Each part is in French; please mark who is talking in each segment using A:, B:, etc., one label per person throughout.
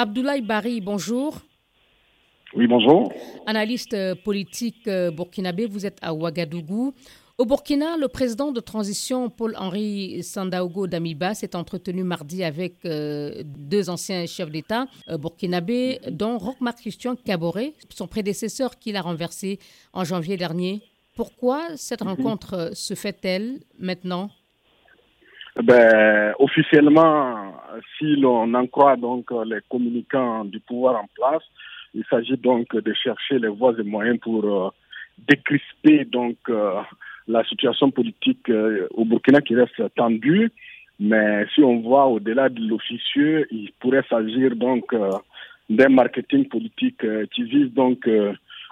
A: Abdoulaye Bari, bonjour.
B: Oui, bonjour.
A: Analyste politique burkinabé, vous êtes à Ouagadougou. Au Burkina, le président de transition Paul-Henri Sandaogo Damiba s'est entretenu mardi avec euh, deux anciens chefs d'État euh, burkinabés, dont Roch-Marc Christian Caboret, son prédécesseur qu'il a renversé en janvier dernier. Pourquoi cette mhm. rencontre euh, se fait-elle maintenant?
B: Ben, officiellement, si l'on en croit donc les communicants du pouvoir en place, il s'agit donc de chercher les voies et moyens pour décrisper donc la situation politique euh, au Burkina qui reste tendue. Mais si on voit au-delà de l'officieux, il pourrait s'agir donc euh, d'un marketing politique euh, qui vise donc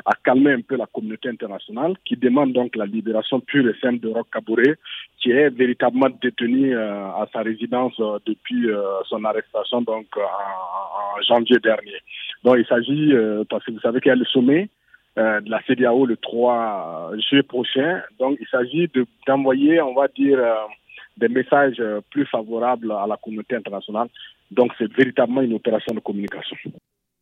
B: à calmer un peu la communauté internationale, qui demande donc la libération pure et simple de Roch Kabouré, qui est véritablement détenu à sa résidence depuis son arrestation donc en, janvier dernier. Donc il s'agit, parce que vous savez qu'il y a le sommet euh, de la CDAO le 3 juillet prochain. Donc, il s'agit d'envoyer, on va dire, euh, des messages plus favorables à la communauté internationale. Donc, c'est véritablement une opération de communication.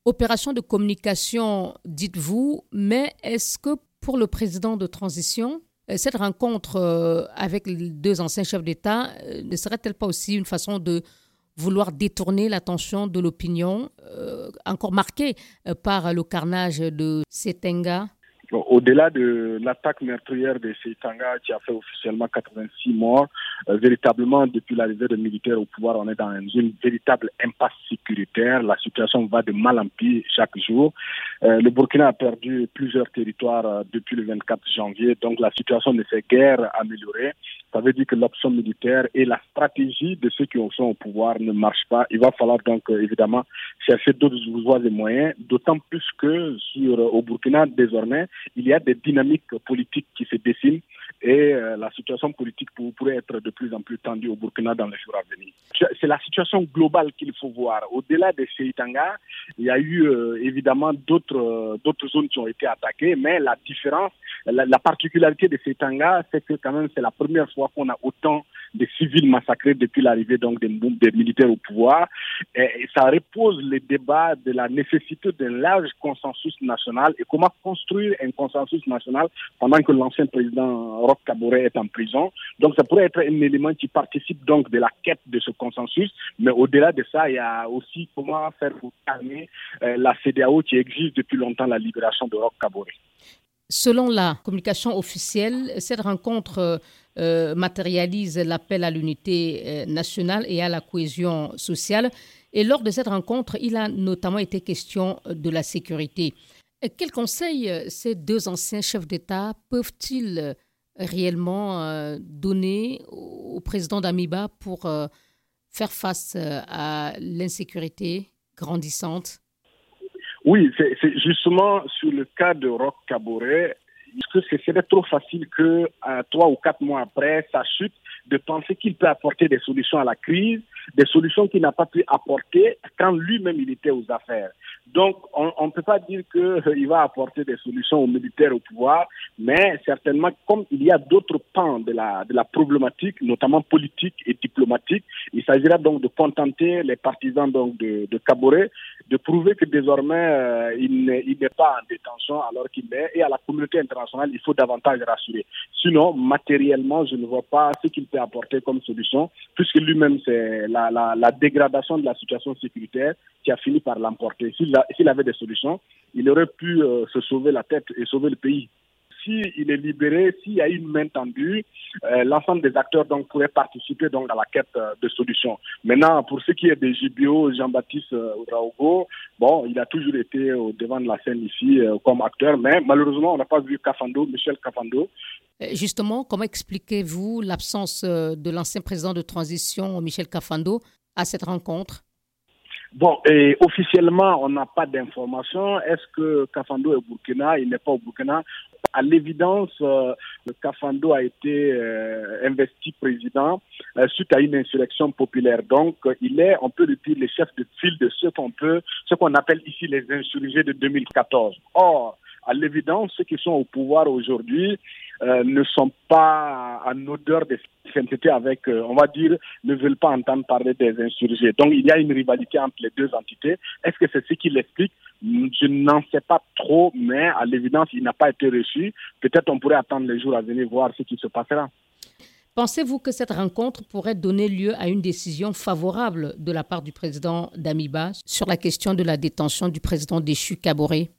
A: Opération de communication, dites-vous, mais est-ce que pour le président de transition, euh, cette rencontre avec les deux anciens chefs d'État ne serait-elle pas aussi une façon de vouloir détourner l'attention de l'opinion, euh, encore marquée euh, par le carnage de Setenga
B: au-delà de l'attaque meurtrière de Seitanga qui a fait officiellement 86 morts, euh, véritablement depuis l'arrivée des militaires au pouvoir, on est dans une véritable impasse sécuritaire. La situation va de mal en pire chaque jour. Euh, le Burkina a perdu plusieurs territoires euh, depuis le 24 janvier, donc la situation ne s'est guère améliorée. Ça veut dire que l'option militaire et la stratégie de ceux qui sont au pouvoir ne marchent pas. Il va falloir donc évidemment chercher d'autres voies et moyens, d'autant plus que sur, au Burkina désormais, il y a des dynamiques politiques qui se dessinent et euh, la situation politique pourrait être de plus en plus tendue au Burkina dans les jours à venir. C'est la situation globale qu'il faut voir. Au-delà de Seitanga, il y a eu euh, évidemment d'autres euh, d'autres zones qui ont été attaquées, mais la différence, la, particularité de Seitanga, c'est que quand même c'est la première fois qu'on a autant de civils massacrés depuis l'arrivée donc des, des, militaires au pouvoir. Et, ça repose le débat de la nécessité d'un large consensus national et comment construire un consensus national pendant que l'ancien président Roch Kabore est en prison. Donc ça pourrait être un élément qui participe donc de la quête de ce consensus. Mais au-delà de ça, il y a aussi comment faire pour calmer euh, la CDAO qui exige depuis longtemps la libération de Roch Kabore.
A: Selon la communication officielle, cette rencontre euh, matérialise l'appel à l'unité euh, nationale et à la cohésion sociale. Et lors de cette rencontre, il a notamment été question de la sécurité. Quels conseils ces deux anciens chefs d'État peuvent-ils réellement donner au président d'Amiba pour faire face euh, à l'insécurité grandissante?
B: Oui, c'est justement sur le cas de Roch Caboret, que ce serait trop facile que trois ou quatre mois après sa chute, de penser qu'il peut apporter des solutions à la crise, des solutions qu'il n'a pas pu apporter quand lui-même il était aux affaires. Donc, on ne peut pas dire qu'il euh, va apporter des solutions aux militaires au pouvoir, mais certainement, comme il y a d'autres pans de la, de la problématique, notamment politique et diplomatique, il s'agira donc de contenter les partisans donc de, de de prouver que désormais, euh, il n'est pas en détention alors qu'il est, et à la communauté internationale, il faut davantage rassurer. Sinon, matériellement, je ne vois pas ce qu'il peut apporter comme solution, puisque lui-même, c'est la, la, dégradation de la situation sécuritaire qui a fini par l'emporter s'il avait des solutions, il aurait pu euh, se sauver la tête et sauver le pays. S'il est libéré, s'il y a une main tendue, euh, l'ensemble des acteurs donc pourraient participer donc à la quête euh, de solutions. Maintenant, pour ce qui est des JBO, Jean-Baptiste Raogo, bon, il a toujours été devant de la scène ici comme acteur, mais malheureusement, on n'a pas vu Cafando, Michel Cafando.
A: Justement, comment expliquez-vous l'absence de l'ancien président de transition, Michel Cafando, à cette rencontre?
B: Bon, et officiellement, on n'a pas d'informations. Est-ce que Kafando est au Burkina? Il n'est pas au Burkina. À l'évidence, euh, Kafando a été euh, investi président euh, suite à une insurrection populaire. Donc, il est, on peut le dire, le chef de file de ce qu'on peut, ce qu'on appelle ici les insurgés de 2014. Or, à l'évidence, ceux qui sont au pouvoir aujourd'hui ne sont pas en odeur de sainteté avec, on va dire, ne veulent pas entendre parler des insurgés. Donc il y a une rivalité entre les deux entités. Est-ce que c'est ce qui l'explique Je n'en sais pas trop, mais à l'évidence, il n'a pas été reçu. Peut-être on pourrait attendre les jours à venir voir ce qui se passera.
A: Pensez-vous que cette rencontre pourrait donner lieu à une décision favorable de la part du président Damiba sur la question de la détention du président déchu Kaboré?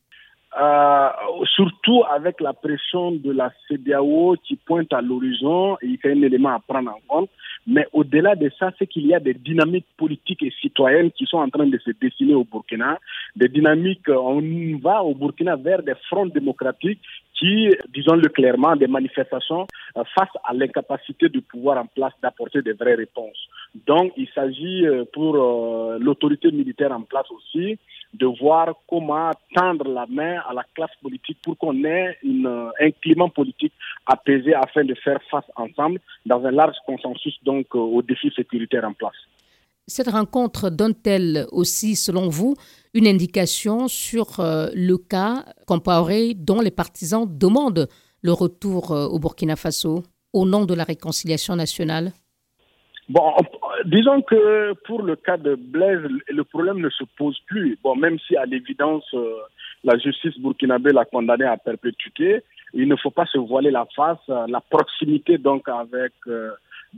B: Euh, surtout avec la pression de la CDAO qui pointe à l'horizon, il y a un élément à prendre en compte. Mais au-delà de ça, c'est qu'il y a des dynamiques politiques et citoyennes qui sont en train de se dessiner au Burkina. Des dynamiques, on va au Burkina vers des fronts démocratiques qui, disons-le clairement, des manifestations euh, face à l'incapacité du pouvoir en place d'apporter des vraies réponses. Donc, il s'agit euh, pour euh, l'autorité militaire en place aussi de voir comment tendre la main à la classe politique pour qu'on ait un climat politique apaisé afin de faire face ensemble dans un large consensus donc aux défis sécuritaires en place.
A: Cette rencontre donne-t-elle aussi, selon vous, une indication sur euh, le cas comparé dont les partisans demandent le retour euh, au Burkina Faso au nom de la réconciliation nationale?
B: Bon, disons que pour le cas de Blaise, le problème ne se pose plus. Bon, même si à l'évidence euh, la justice burkinabé l'a condamné à perpétuité, il ne faut pas se voiler la face. La proximité donc avec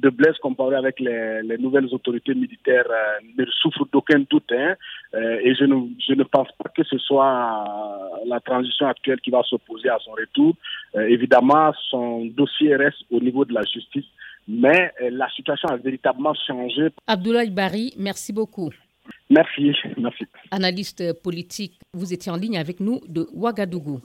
B: de Blaise comparé avec les, nouvelles autorités militaires euh, ne souffre d'aucun doute. Hein, euh, et je ne, je ne pense pas que ce soit la transition actuelle qui va s'opposer à son retour. Euh, évidemment, son dossier reste au niveau de la justice, mais la situation a véritablement changé.
A: Abdoulaye Bari, merci beaucoup.
B: Merci, merci.
A: Analyste politique, vous étiez en ligne avec nous de Ouagadougou.